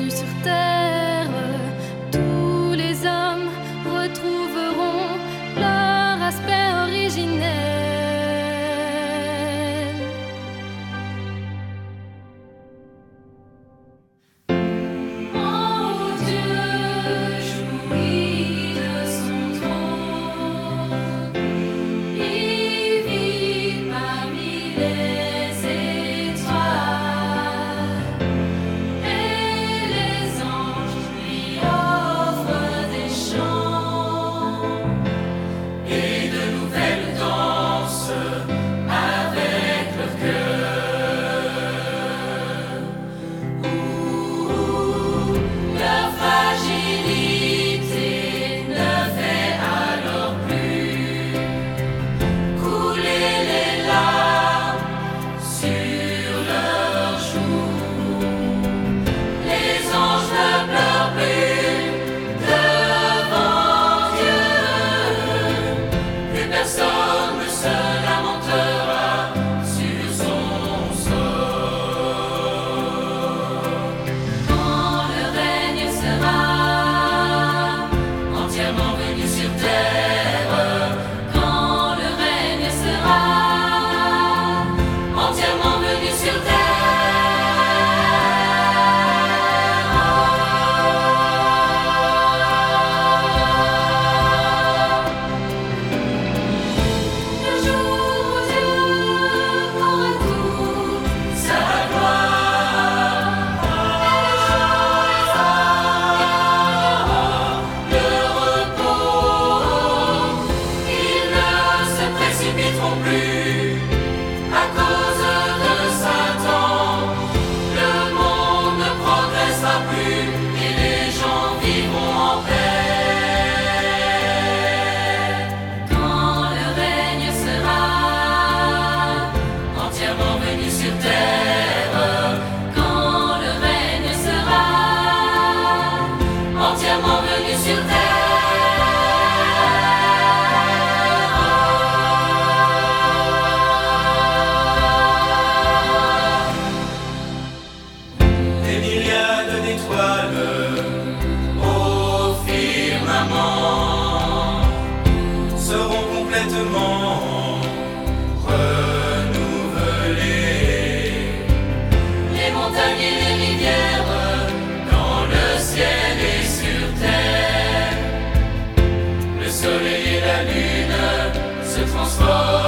venu sur terre Quand le règne sera entièrement venu sur terre, des myriades d'étoiles au firmament seront complètement. slow.